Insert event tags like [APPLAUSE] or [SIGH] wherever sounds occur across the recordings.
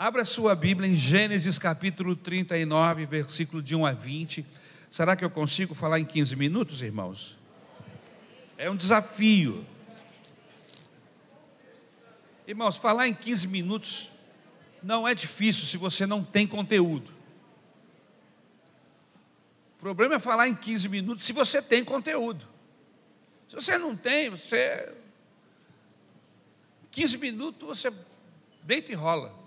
Abra sua Bíblia em Gênesis capítulo 39, versículo de 1 a 20. Será que eu consigo falar em 15 minutos, irmãos? É um desafio. Irmãos, falar em 15 minutos não é difícil se você não tem conteúdo. O problema é falar em 15 minutos se você tem conteúdo. Se você não tem, você. 15 minutos você deita e rola.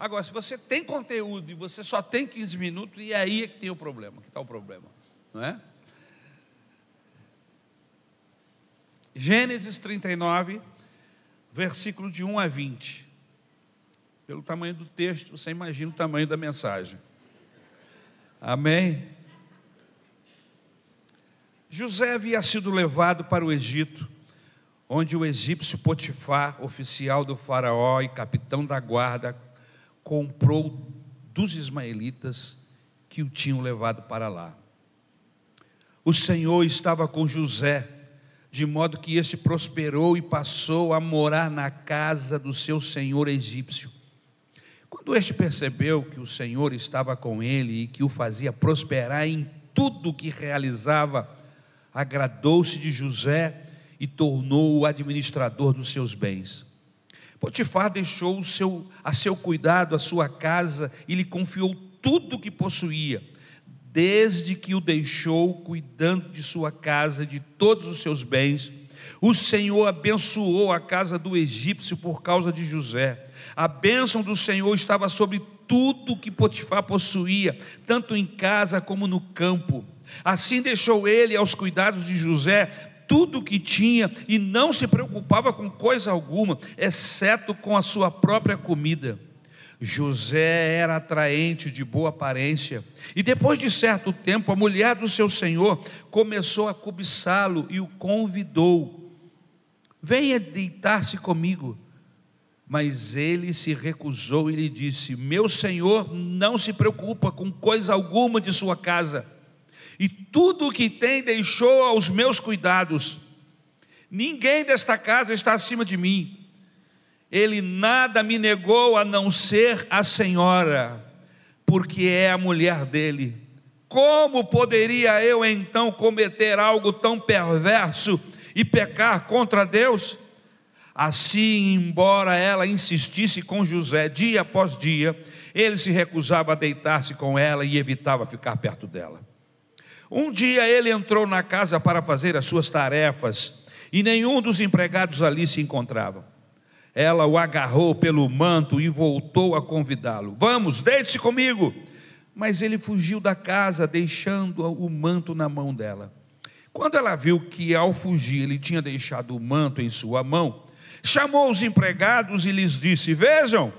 Agora, se você tem conteúdo e você só tem 15 minutos, e aí é que tem o problema, que está o problema, não é? Gênesis 39, versículo de 1 a 20. Pelo tamanho do texto, você imagina o tamanho da mensagem. Amém? José havia sido levado para o Egito, onde o egípcio Potifar, oficial do faraó e capitão da guarda, comprou dos ismaelitas que o tinham levado para lá. O Senhor estava com José, de modo que este prosperou e passou a morar na casa do seu senhor egípcio. Quando este percebeu que o Senhor estava com ele e que o fazia prosperar em tudo que realizava, agradou-se de José e tornou-o administrador dos seus bens. Potifar deixou o seu, a seu cuidado a sua casa e lhe confiou tudo o que possuía, desde que o deixou cuidando de sua casa, de todos os seus bens. O Senhor abençoou a casa do egípcio por causa de José. A bênção do Senhor estava sobre tudo que Potifar possuía, tanto em casa como no campo. Assim deixou ele aos cuidados de José tudo o que tinha e não se preocupava com coisa alguma, exceto com a sua própria comida. José era atraente, de boa aparência, e depois de certo tempo, a mulher do seu senhor começou a cobiçá-lo e o convidou: Venha deitar-se comigo. Mas ele se recusou e lhe disse: Meu senhor não se preocupa com coisa alguma de sua casa e tudo o que tem deixou aos meus cuidados. Ninguém desta casa está acima de mim. Ele nada me negou a não ser a senhora, porque é a mulher dele. Como poderia eu então cometer algo tão perverso e pecar contra Deus? Assim, embora ela insistisse com José dia após dia, ele se recusava a deitar-se com ela e evitava ficar perto dela. Um dia ele entrou na casa para fazer as suas tarefas e nenhum dos empregados ali se encontrava. Ela o agarrou pelo manto e voltou a convidá-lo: Vamos, deite-se comigo. Mas ele fugiu da casa, deixando o manto na mão dela. Quando ela viu que ao fugir ele tinha deixado o manto em sua mão, chamou os empregados e lhes disse: Vejam,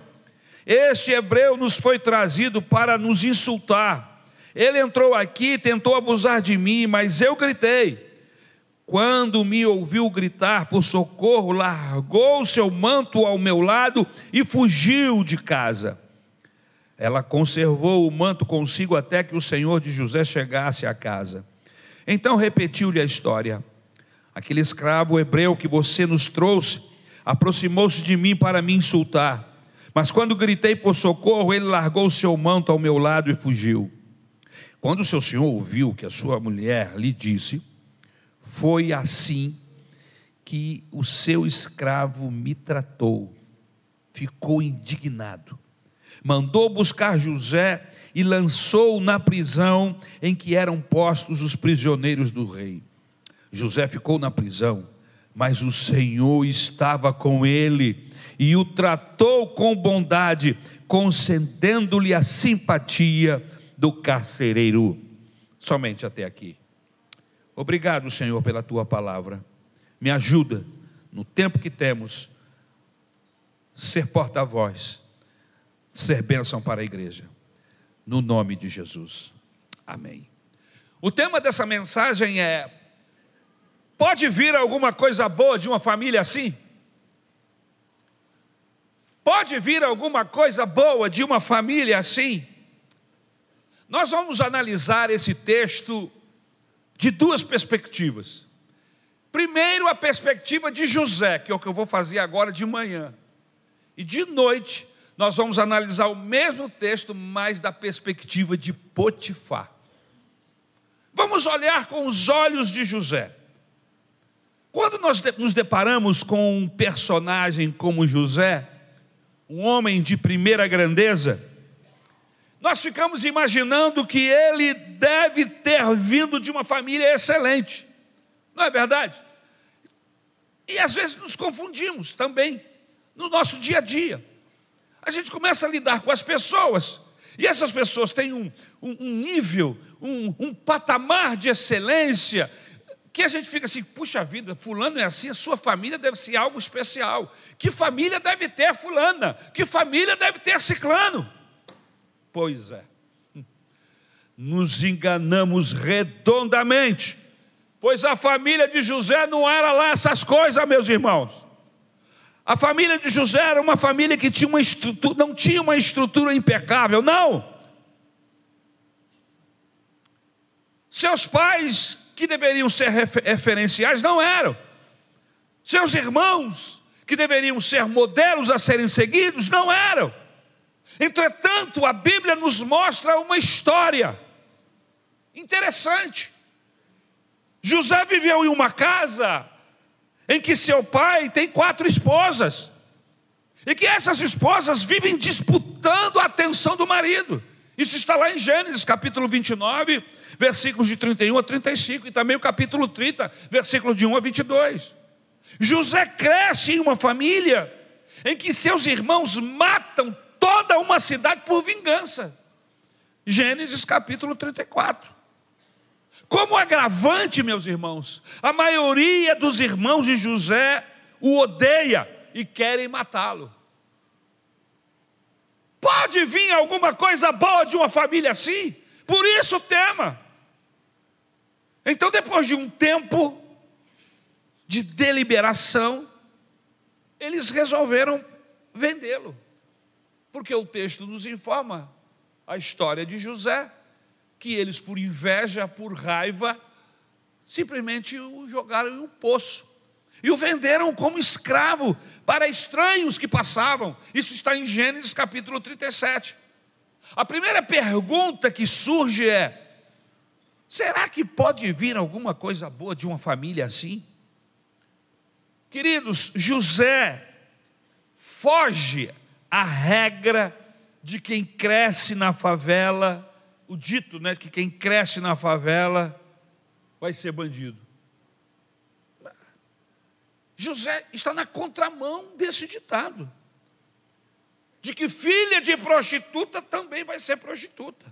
este hebreu nos foi trazido para nos insultar. Ele entrou aqui, tentou abusar de mim, mas eu gritei. Quando me ouviu gritar por socorro, largou seu manto ao meu lado e fugiu de casa. Ela conservou o manto consigo até que o senhor de José chegasse à casa. Então repetiu-lhe a história. Aquele escravo hebreu que você nos trouxe aproximou-se de mim para me insultar. Mas quando gritei por socorro, ele largou seu manto ao meu lado e fugiu. Quando o seu senhor ouviu que a sua mulher lhe disse, foi assim que o seu escravo me tratou. Ficou indignado. Mandou buscar José e lançou na prisão em que eram postos os prisioneiros do rei. José ficou na prisão, mas o Senhor estava com ele e o tratou com bondade, concedendo-lhe a simpatia do carcereiro. Somente até aqui. Obrigado, Senhor, pela tua palavra. Me ajuda, no tempo que temos, ser porta-voz, ser bênção para a igreja. No nome de Jesus. Amém. O tema dessa mensagem é: pode vir alguma coisa boa de uma família assim? Pode vir alguma coisa boa de uma família assim? Nós vamos analisar esse texto de duas perspectivas. Primeiro, a perspectiva de José, que é o que eu vou fazer agora de manhã. E de noite, nós vamos analisar o mesmo texto, mas da perspectiva de Potifar. Vamos olhar com os olhos de José. Quando nós nos deparamos com um personagem como José, um homem de primeira grandeza, nós ficamos imaginando que ele deve ter vindo de uma família excelente, não é verdade? E às vezes nos confundimos também no nosso dia a dia. A gente começa a lidar com as pessoas, e essas pessoas têm um, um, um nível, um, um patamar de excelência, que a gente fica assim, puxa vida, fulano é assim, a sua família deve ser algo especial. Que família deve ter fulana? Que família deve ter ciclano? Pois é. Nos enganamos redondamente, pois a família de José não era lá essas coisas, meus irmãos. A família de José era uma família que tinha uma estrutura, não tinha uma estrutura impecável, não. Seus pais que deveriam ser referenciais não eram. Seus irmãos, que deveriam ser modelos a serem seguidos, não eram. Entretanto, a Bíblia nos mostra uma história interessante. José viveu em uma casa em que seu pai tem quatro esposas, e que essas esposas vivem disputando a atenção do marido. Isso está lá em Gênesis capítulo 29, versículos de 31 a 35, e também o capítulo 30, versículos de 1 a 22. José cresce em uma família em que seus irmãos matam toda uma cidade por vingança. Gênesis capítulo 34. Como agravante, meus irmãos, a maioria dos irmãos de José o odeia e querem matá-lo. Pode vir alguma coisa boa de uma família assim? Por isso tema. Então, depois de um tempo de deliberação, eles resolveram vendê-lo. Porque o texto nos informa a história de José, que eles, por inveja, por raiva, simplesmente o jogaram em um poço e o venderam como escravo para estranhos que passavam. Isso está em Gênesis capítulo 37. A primeira pergunta que surge é: será que pode vir alguma coisa boa de uma família assim? Queridos, José foge à regra de quem cresce na favela, o dito, né, que quem cresce na favela vai ser bandido. José está na contramão desse ditado de que filha de prostituta também vai ser prostituta,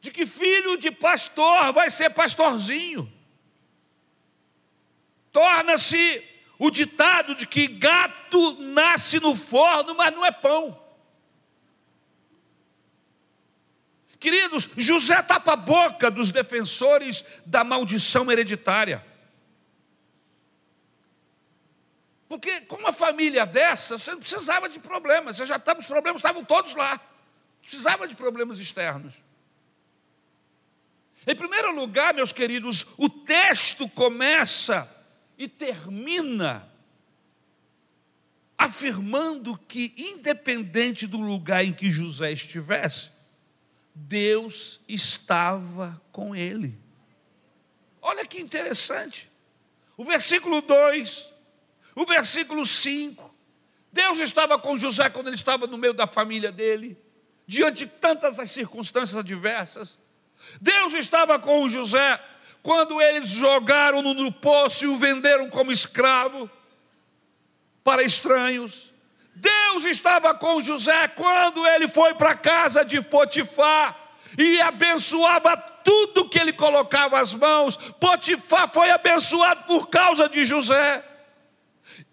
de que filho de pastor vai ser pastorzinho. Torna-se o ditado de que gato nasce no forno, mas não é pão. Queridos, José tapa a boca dos defensores da maldição hereditária. Porque com uma família dessa, você não precisava de problemas, você já estava, os problemas estavam todos lá. Não precisava de problemas externos. Em primeiro lugar, meus queridos, o texto começa e termina afirmando que, independente do lugar em que José estivesse, Deus estava com ele. Olha que interessante. O versículo 2 o versículo 5. Deus estava com José quando ele estava no meio da família dele, diante de tantas as circunstâncias adversas. Deus estava com José quando eles jogaram-no no poço e o venderam como escravo para estranhos. Deus estava com José quando ele foi para a casa de Potifar e abençoava tudo que ele colocava as mãos. Potifar foi abençoado por causa de José.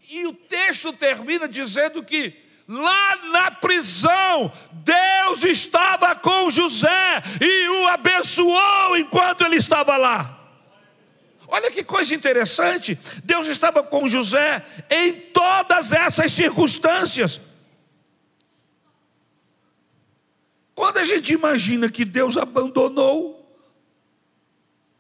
E o texto termina dizendo que lá na prisão, Deus estava com José e o abençoou enquanto ele estava lá. Olha que coisa interessante, Deus estava com José em todas essas circunstâncias. Quando a gente imagina que Deus abandonou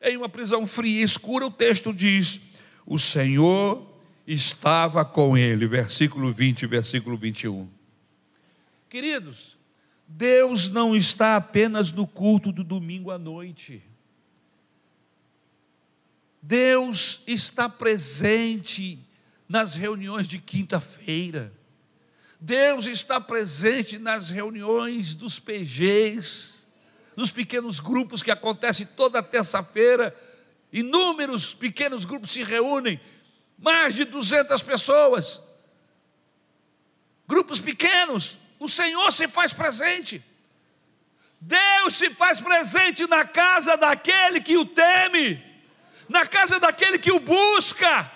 em uma prisão fria e escura, o texto diz: O Senhor estava com ele, versículo 20, versículo 21. Queridos, Deus não está apenas no culto do domingo à noite. Deus está presente nas reuniões de quinta-feira. Deus está presente nas reuniões dos PGs, nos pequenos grupos que acontecem toda terça-feira. Inúmeros pequenos grupos se reúnem, mais de 200 pessoas. Grupos pequenos, o Senhor se faz presente. Deus se faz presente na casa daquele que o teme, na casa daquele que o busca.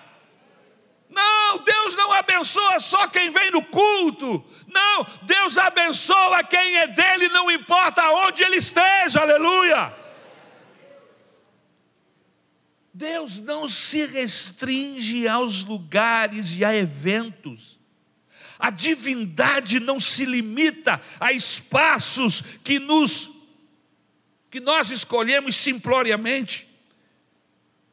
Não, Deus não abençoa só quem vem no culto. Não, Deus abençoa quem é dele, não importa onde ele esteja, aleluia. Deus não se restringe aos lugares e a eventos. A divindade não se limita a espaços que nos que nós escolhemos simploriamente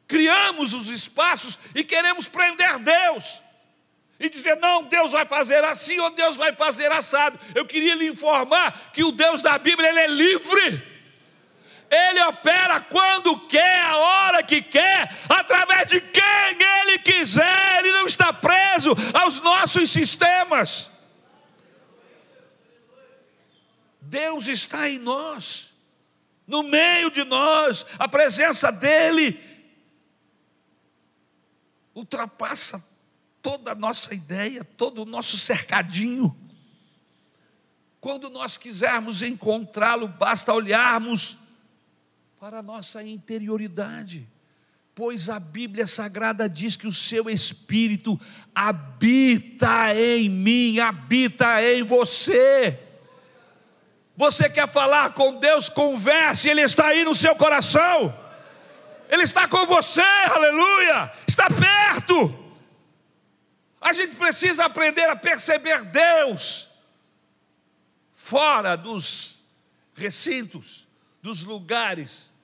criamos os espaços e queremos prender Deus. E dizer, não, Deus vai fazer assim ou Deus vai fazer assado. Eu queria lhe informar que o Deus da Bíblia ele é livre. Ele opera quando quer, a hora que quer, através de quem ele quiser. Ele não está preso aos nossos sistemas. Deus está em nós, no meio de nós, a presença dEle ultrapassa toda a nossa ideia, todo o nosso cercadinho. Quando nós quisermos encontrá-lo, basta olharmos para a nossa interioridade, pois a Bíblia Sagrada diz que o seu Espírito habita em mim, habita em você. Você quer falar com Deus, converse, Ele está aí no seu coração. Ele está com você, aleluia, está perto. A gente precisa aprender a perceber Deus fora dos recintos, dos lugares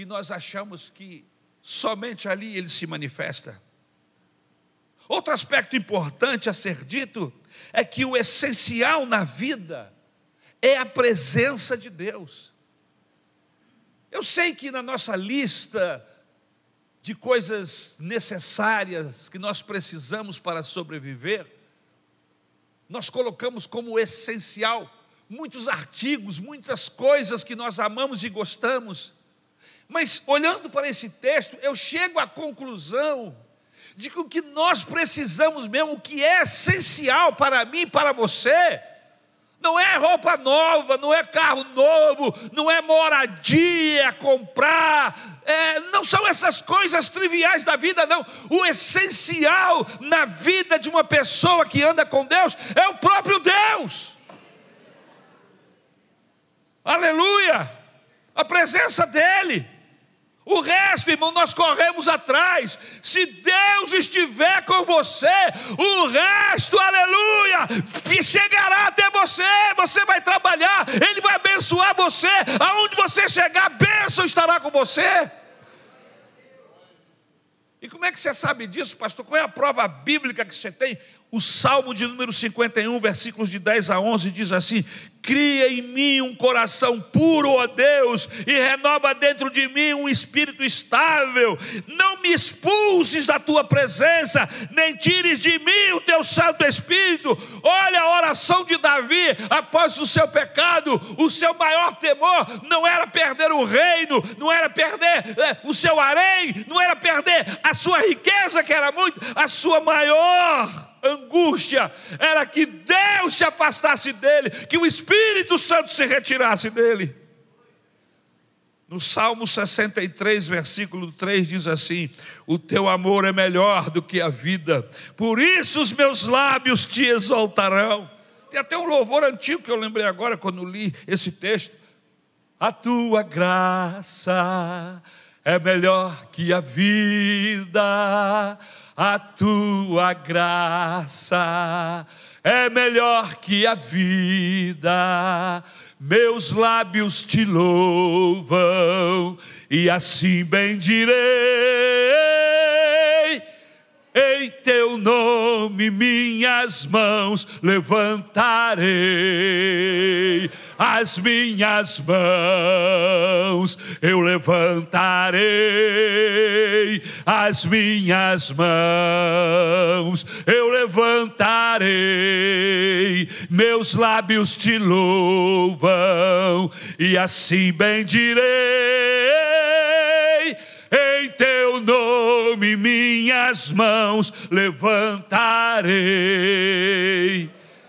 que nós achamos que somente ali ele se manifesta. Outro aspecto importante a ser dito é que o essencial na vida é a presença de Deus. Eu sei que na nossa lista de coisas necessárias que nós precisamos para sobreviver, nós colocamos como essencial muitos artigos, muitas coisas que nós amamos e gostamos. Mas olhando para esse texto, eu chego à conclusão de que o que nós precisamos mesmo, o que é essencial para mim e para você, não é roupa nova, não é carro novo, não é moradia, comprar, é, não são essas coisas triviais da vida, não. O essencial na vida de uma pessoa que anda com Deus é o próprio Deus. Aleluia! A presença dEle. O resto, irmão, nós corremos atrás. Se Deus estiver com você, o resto, aleluia, chegará até você. Você vai trabalhar, Ele vai abençoar você. Aonde você chegar, a bênção estará com você. E como é que você sabe disso, pastor? Qual é a prova bíblica que você tem? O Salmo de número 51, versículos de 10 a 11 diz assim: Cria em mim um coração puro, ó Deus, e renova dentro de mim um espírito estável. Não me expulses da tua presença, nem tires de mim o teu Santo Espírito. Olha a oração de Davi após o seu pecado. O seu maior temor não era perder o reino, não era perder é, o seu harém, não era perder a sua riqueza, que era muito, a sua maior angústia era que Deus se afastasse dele, que o Espírito Santo se retirasse dele. No Salmo 63, versículo 3 diz assim: O teu amor é melhor do que a vida, por isso os meus lábios te exaltarão. Tem até um louvor antigo que eu lembrei agora quando li esse texto. A tua graça é melhor que a vida a tua graça é melhor que a vida. Meus lábios te louvam e assim bendirei em teu nome minhas mãos levantarei, as minhas mãos eu levantarei, as minhas mãos eu levantarei, meus lábios te louvam e assim bendirei. Em teu nome minhas mãos levantarei.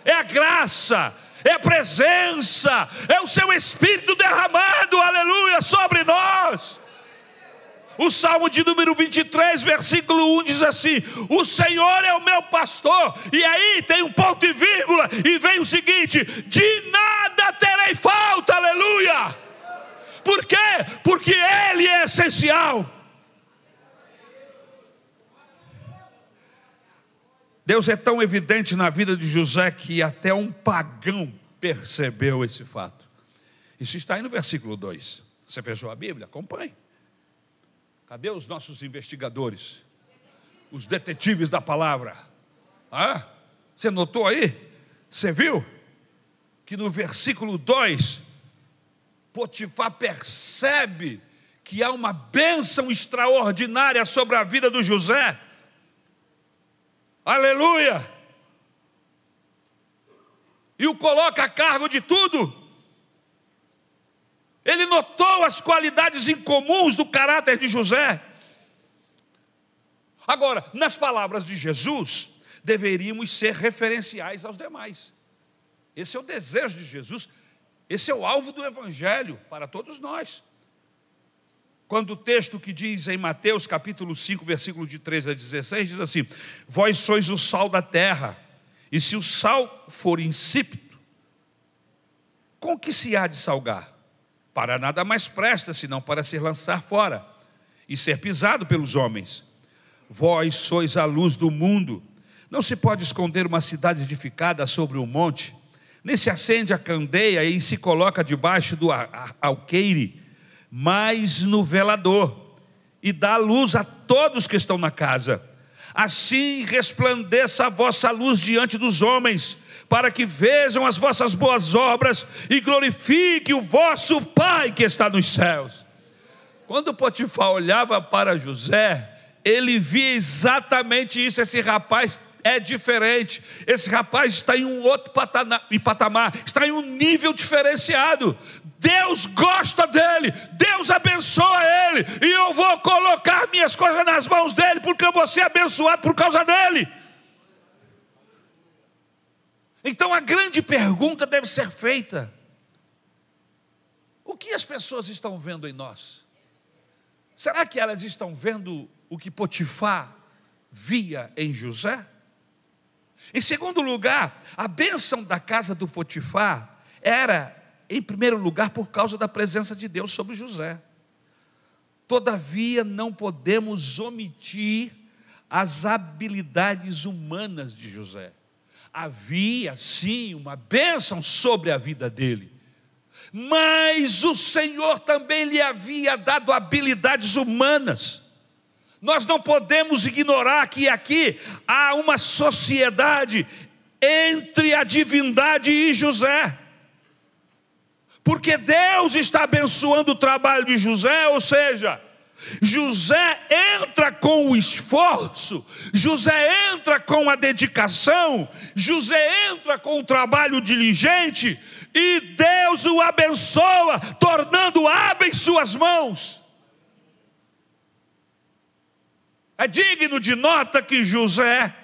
É a graça, é presença, é o seu Espírito derramado, aleluia, sobre nós. O Salmo de número 23, versículo 1 diz assim: O Senhor é o meu pastor, e aí tem um ponto e vírgula, e vem o seguinte: de nada terei falta, aleluia. Por quê? Porque Ele é essencial. Deus é tão evidente na vida de José que até um pagão percebeu esse fato. Isso está aí no versículo 2. Você fechou a Bíblia? Acompanhe. Cadê os nossos investigadores? Os detetives da palavra? Ah, você notou aí? Você viu? Que no versículo 2, Potifar percebe que há uma bênção extraordinária sobre a vida do José. Aleluia! E o coloca a cargo de tudo. Ele notou as qualidades incomuns do caráter de José. Agora, nas palavras de Jesus, deveríamos ser referenciais aos demais. Esse é o desejo de Jesus esse é o alvo do Evangelho para todos nós. Quando o texto que diz em Mateus capítulo 5, versículo de 13 a 16, diz assim: Vós sois o sal da terra, e se o sal for insípido, com que se há de salgar? Para nada mais presta, senão para ser lançar fora e ser pisado pelos homens. Vós sois a luz do mundo. Não se pode esconder uma cidade edificada sobre um monte nem se acende a candeia e se coloca debaixo do alqueire, mas no velador, e dá luz a todos que estão na casa. Assim resplandeça a vossa luz diante dos homens, para que vejam as vossas boas obras e glorifique o vosso Pai que está nos céus. Quando Potifar olhava para José, ele via exatamente isso. Esse rapaz é diferente. Esse rapaz está em um outro patamar, está em um nível diferenciado. Deus gosta dele, Deus abençoa ele, e eu vou colocar minhas coisas nas mãos dele, porque eu vou ser abençoado por causa dele. Então a grande pergunta deve ser feita: o que as pessoas estão vendo em nós? Será que elas estão vendo o que Potifar via em José? Em segundo lugar, a bênção da casa do Potifar era, em primeiro lugar, por causa da presença de Deus sobre José. Todavia, não podemos omitir as habilidades humanas de José. Havia, sim, uma bênção sobre a vida dele, mas o Senhor também lhe havia dado habilidades humanas. Nós não podemos ignorar que aqui há uma sociedade entre a divindade e José. Porque Deus está abençoando o trabalho de José, ou seja, José entra com o esforço, José entra com a dedicação, José entra com o trabalho diligente, e Deus o abençoa, tornando hábeis suas mãos. É digno de nota que José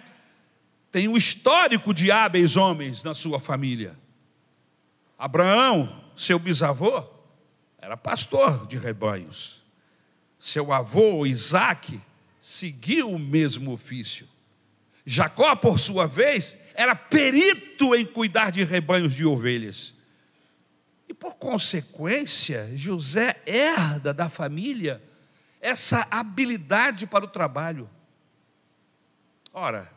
tem um histórico de hábeis homens na sua família. Abraão, seu bisavô, era pastor de rebanhos. Seu avô, Isaac, seguiu o mesmo ofício. Jacó, por sua vez, era perito em cuidar de rebanhos de ovelhas. E por consequência, José herda da família essa habilidade para o trabalho. Ora,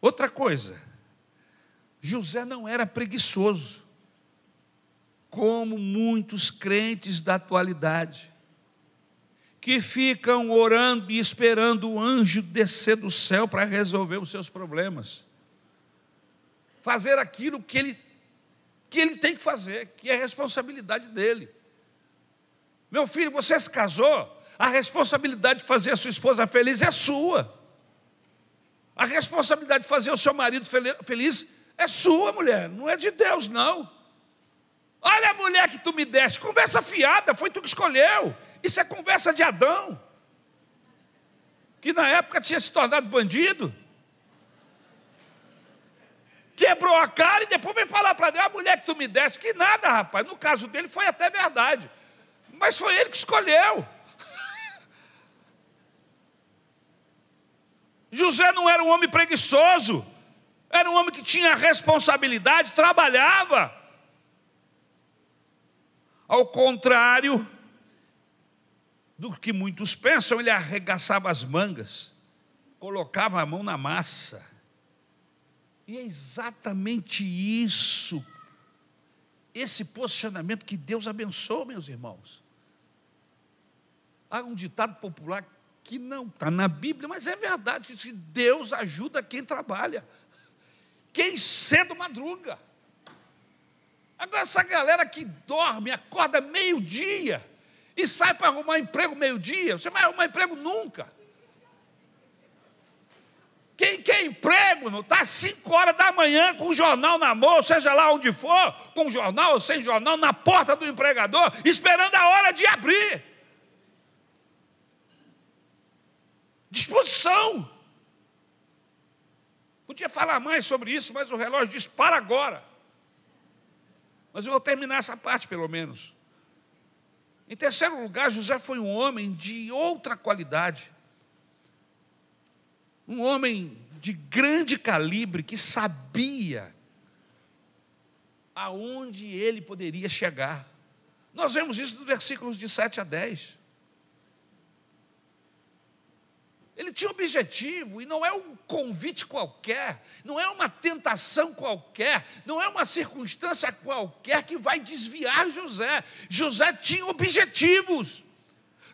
outra coisa, José não era preguiçoso, como muitos crentes da atualidade, que ficam orando e esperando o anjo descer do céu para resolver os seus problemas. Fazer aquilo que ele, que ele tem que fazer, que é responsabilidade dele. Meu filho, você se casou, a responsabilidade de fazer a sua esposa feliz é sua. A responsabilidade de fazer o seu marido feliz é sua, mulher, não é de Deus, não. Olha a mulher que tu me deste, conversa fiada, foi tu que escolheu. Isso é conversa de Adão, que na época tinha se tornado bandido. Quebrou a cara e depois vem falar para Deus, a mulher que tu me deste, que nada, rapaz. No caso dele foi até verdade. Mas foi ele que escolheu. [LAUGHS] José não era um homem preguiçoso, era um homem que tinha responsabilidade, trabalhava. Ao contrário do que muitos pensam, ele arregaçava as mangas, colocava a mão na massa. E é exatamente isso, esse posicionamento que Deus abençoa, meus irmãos. Há um ditado popular que não está na Bíblia, mas é verdade que Deus ajuda quem trabalha, quem cedo madruga. Agora, essa galera que dorme, acorda meio-dia e sai para arrumar emprego meio-dia, você vai arrumar emprego nunca. Quem quer emprego, não está às 5 horas da manhã com o jornal na mão, seja lá onde for, com jornal ou sem jornal, na porta do empregador, esperando a hora de abrir. Disposição. Podia falar mais sobre isso, mas o relógio diz para agora. Mas eu vou terminar essa parte, pelo menos. Em terceiro lugar, José foi um homem de outra qualidade. Um homem de grande calibre que sabia aonde ele poderia chegar. Nós vemos isso nos versículos de 7 a 10. Ele tinha objetivo, e não é um convite qualquer, não é uma tentação qualquer, não é uma circunstância qualquer que vai desviar José. José tinha objetivos.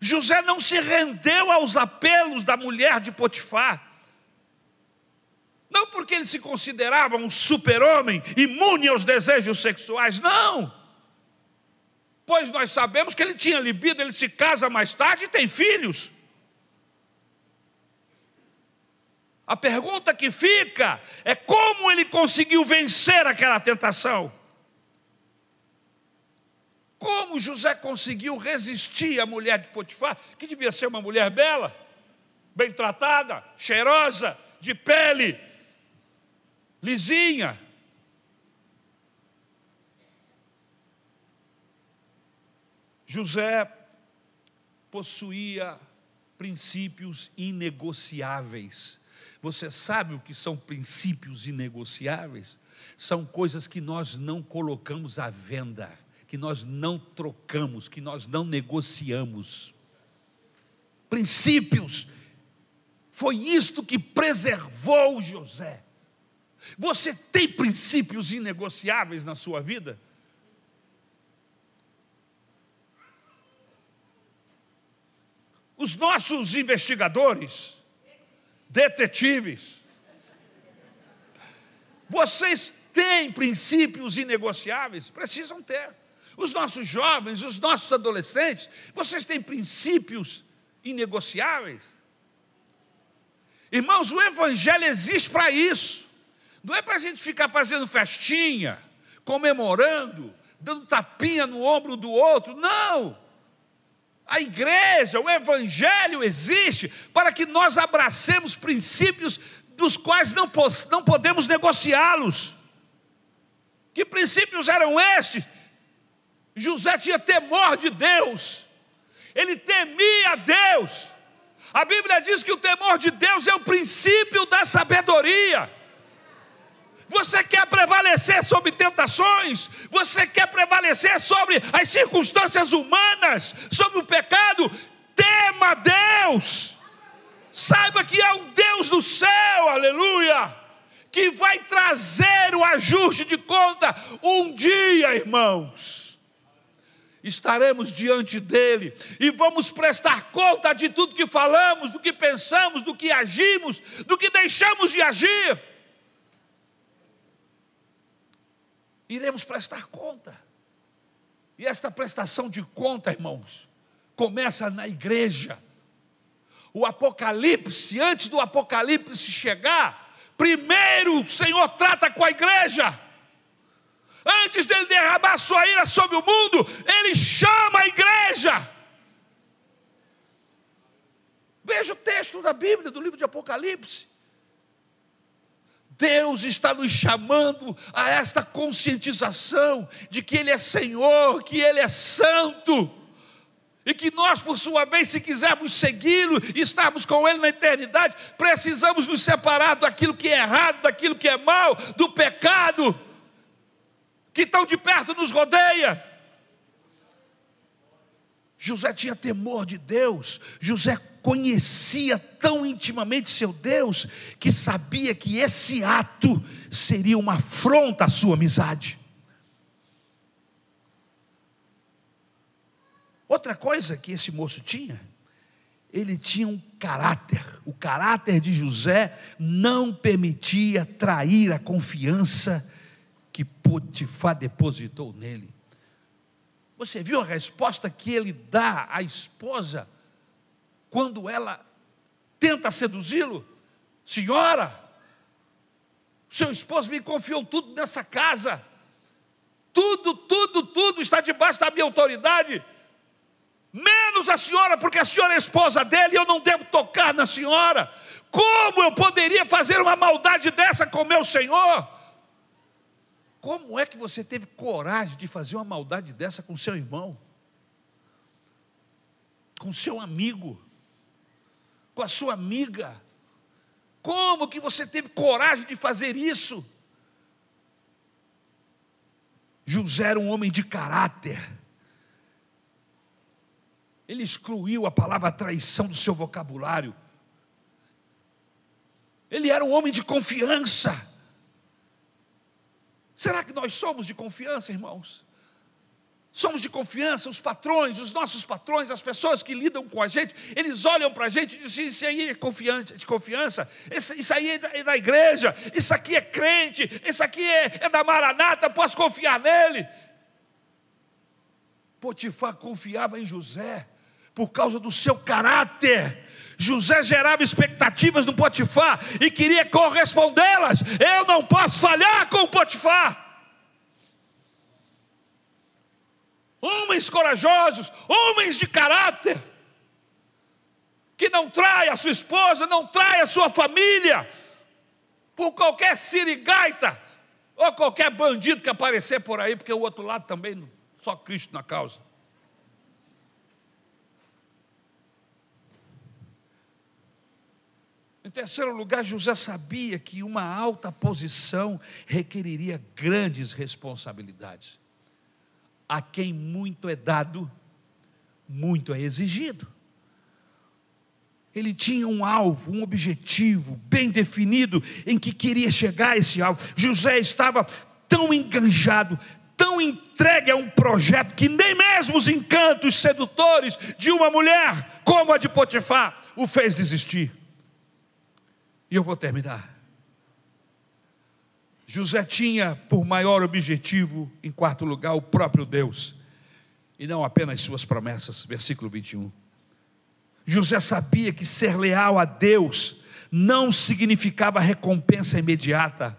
José não se rendeu aos apelos da mulher de Potifar. Não porque ele se considerava um super-homem, imune aos desejos sexuais, não. Pois nós sabemos que ele tinha libido, ele se casa mais tarde e tem filhos. A pergunta que fica é como ele conseguiu vencer aquela tentação. Como José conseguiu resistir à mulher de Potifar, que devia ser uma mulher bela, bem tratada, cheirosa, de pele lisinha. José possuía princípios inegociáveis você sabe o que são princípios inegociáveis? São coisas que nós não colocamos à venda, que nós não trocamos, que nós não negociamos. Princípios. Foi isto que preservou José. Você tem princípios inegociáveis na sua vida? Os nossos investigadores, detetives. Vocês têm princípios inegociáveis? Precisam ter. Os nossos jovens, os nossos adolescentes, vocês têm princípios inegociáveis? Irmãos, o Evangelho existe para isso. Não é para a gente ficar fazendo festinha, comemorando, dando tapinha no ombro do outro. Não! A igreja, o evangelho existe para que nós abracemos princípios dos quais não, não podemos negociá-los. Que princípios eram estes? José tinha temor de Deus, ele temia Deus. A Bíblia diz que o temor de Deus é o princípio da sabedoria. Você quer prevalecer sobre tentações? Você quer prevalecer sobre as circunstâncias humanas, sobre o pecado? Tema Deus. Saiba que há um Deus no céu, aleluia, que vai trazer o ajuste de conta um dia, irmãos. estaremos diante dele e vamos prestar conta de tudo que falamos, do que pensamos, do que agimos, do que deixamos de agir. Iremos prestar conta. E esta prestação de conta, irmãos, começa na igreja. O Apocalipse, antes do Apocalipse chegar, primeiro o Senhor trata com a igreja. Antes dele derramar sua ira sobre o mundo, ele chama a igreja. Veja o texto da Bíblia, do livro de Apocalipse. Deus está nos chamando a esta conscientização de que Ele é Senhor, que Ele é Santo, e que nós, por sua vez, se quisermos segui-lo e estarmos com Ele na eternidade, precisamos nos separar daquilo que é errado, daquilo que é mal, do pecado que tão de perto nos rodeia. José tinha temor de Deus, José conhecia tão intimamente seu Deus, que sabia que esse ato seria uma afronta à sua amizade. Outra coisa que esse moço tinha, ele tinha um caráter. O caráter de José não permitia trair a confiança que Potifar depositou nele. Você viu a resposta que ele dá à esposa quando ela tenta seduzi-lo? Senhora, seu esposo me confiou tudo nessa casa. Tudo, tudo, tudo está debaixo da minha autoridade. Menos a senhora, porque a senhora é esposa dele e eu não devo tocar na senhora. Como eu poderia fazer uma maldade dessa com meu senhor? Como é que você teve coragem de fazer uma maldade dessa com seu irmão? Com seu amigo? Com a sua amiga? Como que você teve coragem de fazer isso? José era um homem de caráter. Ele excluiu a palavra traição do seu vocabulário. Ele era um homem de confiança. Será que nós somos de confiança, irmãos? Somos de confiança, os patrões, os nossos patrões, as pessoas que lidam com a gente, eles olham para a gente e dizem: Isso aí é confiante, de confiança, isso, isso aí é da, é da, igreja, isso aqui é crente, isso aqui é, é da Maranata, posso confiar nele. Potifar confiava em José por causa do seu caráter. José gerava expectativas no Potifar e queria correspondê-las. Eu não posso falhar com o Potifar. Homens corajosos, homens de caráter, que não trai a sua esposa, não trai a sua família, por qualquer sirigaita ou qualquer bandido que aparecer por aí, porque o outro lado também, só Cristo na causa. Em terceiro lugar, José sabia que uma alta posição requeriria grandes responsabilidades. A quem muito é dado, muito é exigido. Ele tinha um alvo, um objetivo bem definido em que queria chegar a esse alvo. José estava tão enganjado, tão entregue a um projeto que nem mesmo os encantos sedutores de uma mulher como a de Potifar o fez desistir. E eu vou terminar. José tinha por maior objetivo, em quarto lugar, o próprio Deus, e não apenas suas promessas. Versículo 21. José sabia que ser leal a Deus não significava recompensa imediata.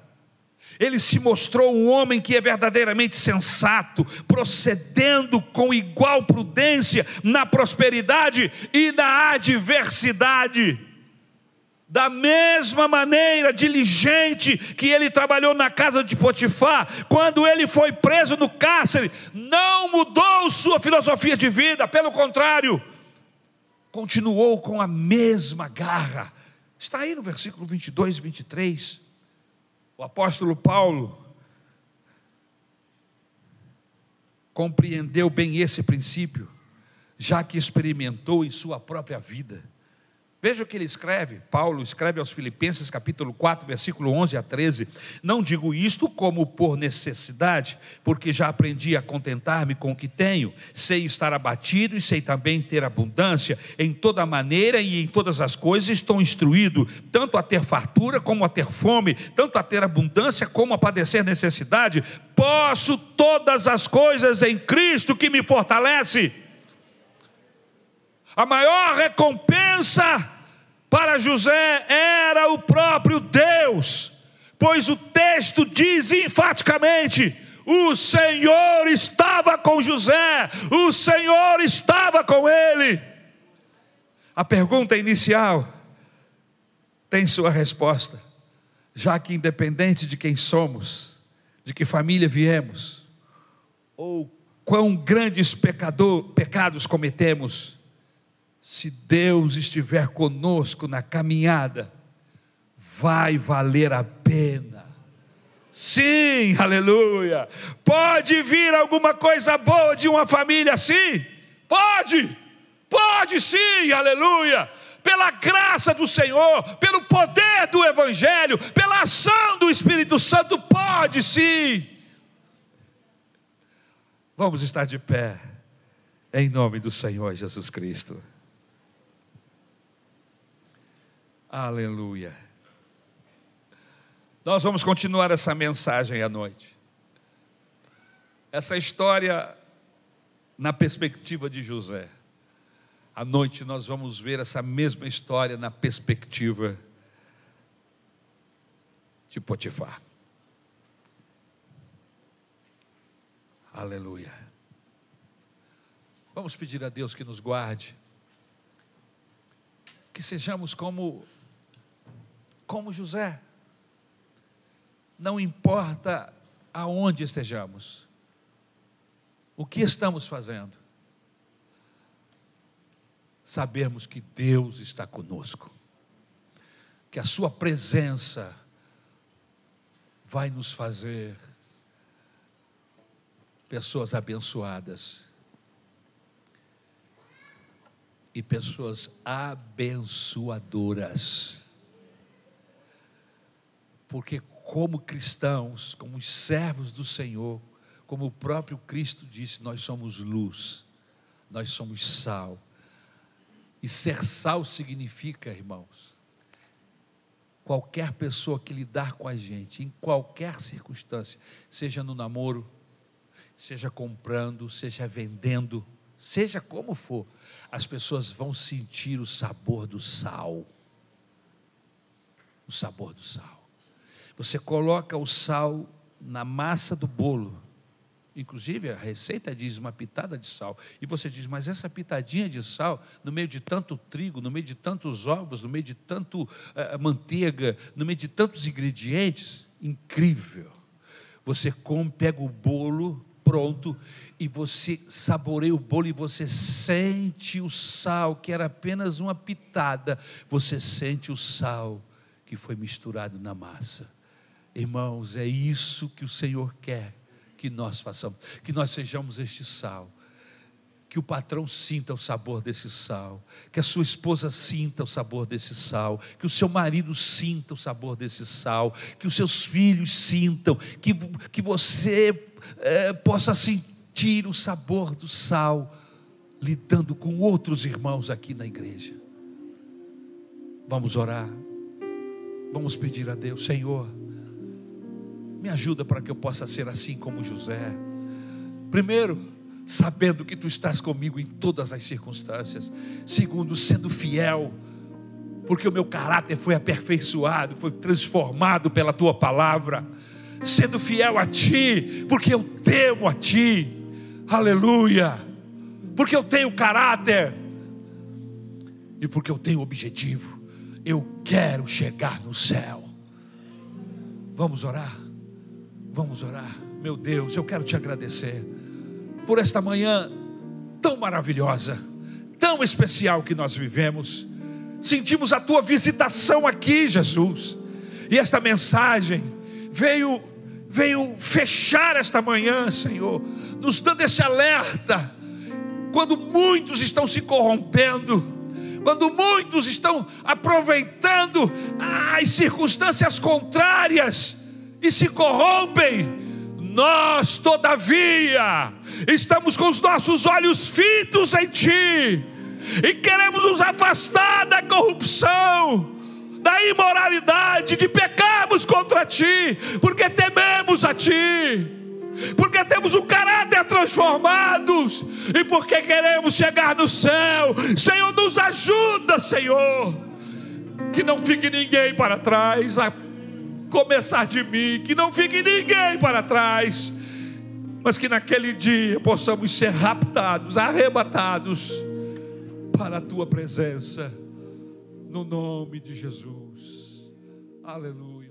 Ele se mostrou um homem que é verdadeiramente sensato, procedendo com igual prudência na prosperidade e na adversidade da mesma maneira diligente que ele trabalhou na casa de Potifar, quando ele foi preso no cárcere, não mudou sua filosofia de vida, pelo contrário, continuou com a mesma garra. Está aí no versículo 22 e 23. O apóstolo Paulo compreendeu bem esse princípio, já que experimentou em sua própria vida Veja o que ele escreve, Paulo escreve aos Filipenses, capítulo 4, versículo 11 a 13: Não digo isto como por necessidade, porque já aprendi a contentar-me com o que tenho, sei estar abatido e sei também ter abundância, em toda maneira e em todas as coisas estou instruído, tanto a ter fartura como a ter fome, tanto a ter abundância como a padecer necessidade, posso todas as coisas em Cristo que me fortalece. A maior recompensa para José era o próprio Deus, pois o texto diz enfaticamente: o Senhor estava com José, o Senhor estava com ele. A pergunta inicial tem sua resposta, já que independente de quem somos, de que família viemos, ou quão grandes pecador, pecados cometemos, se Deus estiver conosco na caminhada, vai valer a pena. Sim, aleluia. Pode vir alguma coisa boa de uma família assim? Pode, pode sim, aleluia. Pela graça do Senhor, pelo poder do Evangelho, pela ação do Espírito Santo, pode sim. Vamos estar de pé, em nome do Senhor Jesus Cristo. Aleluia. Nós vamos continuar essa mensagem à noite. Essa história na perspectiva de José. À noite nós vamos ver essa mesma história na perspectiva de Potifar. Aleluia. Vamos pedir a Deus que nos guarde, que sejamos como como José. Não importa aonde estejamos, o que estamos fazendo, sabermos que Deus está conosco, que a Sua presença vai nos fazer pessoas abençoadas e pessoas abençoadoras porque, como cristãos, como servos do Senhor, como o próprio Cristo disse, nós somos luz, nós somos sal. E ser sal significa, irmãos, qualquer pessoa que lidar com a gente, em qualquer circunstância, seja no namoro, seja comprando, seja vendendo, seja como for, as pessoas vão sentir o sabor do sal. O sabor do sal. Você coloca o sal na massa do bolo. Inclusive, a receita diz uma pitada de sal. E você diz, mas essa pitadinha de sal, no meio de tanto trigo, no meio de tantos ovos, no meio de tanto uh, manteiga, no meio de tantos ingredientes, incrível. Você come, pega o bolo pronto e você saboreia o bolo e você sente o sal, que era apenas uma pitada, você sente o sal que foi misturado na massa. Irmãos, é isso que o Senhor quer que nós façamos, que nós sejamos este sal. Que o patrão sinta o sabor desse sal, que a sua esposa sinta o sabor desse sal, que o seu marido sinta o sabor desse sal, que os seus filhos sintam, que, que você é, possa sentir o sabor do sal, lidando com outros irmãos aqui na igreja. Vamos orar, vamos pedir a Deus, Senhor me ajuda para que eu possa ser assim como José. Primeiro, sabendo que tu estás comigo em todas as circunstâncias. Segundo, sendo fiel, porque o meu caráter foi aperfeiçoado, foi transformado pela tua palavra. Sendo fiel a ti, porque eu temo a ti. Aleluia. Porque eu tenho caráter e porque eu tenho objetivo. Eu quero chegar no céu. Vamos orar. Vamos orar. Meu Deus, eu quero te agradecer por esta manhã tão maravilhosa, tão especial que nós vivemos. Sentimos a tua visitação aqui, Jesus. E esta mensagem veio veio fechar esta manhã, Senhor, nos dando esse alerta quando muitos estão se corrompendo, quando muitos estão aproveitando as circunstâncias contrárias e se corrompem, nós, todavia, estamos com os nossos olhos fitos em Ti e queremos nos afastar da corrupção, da imoralidade, de pecarmos contra Ti, porque tememos a Ti porque temos o caráter transformados e porque queremos chegar no céu. Senhor, nos ajuda, Senhor. Que não fique ninguém para trás, começar de mim, que não fique ninguém para trás, mas que naquele dia possamos ser raptados, arrebatados para a tua presença, no nome de Jesus. Aleluia.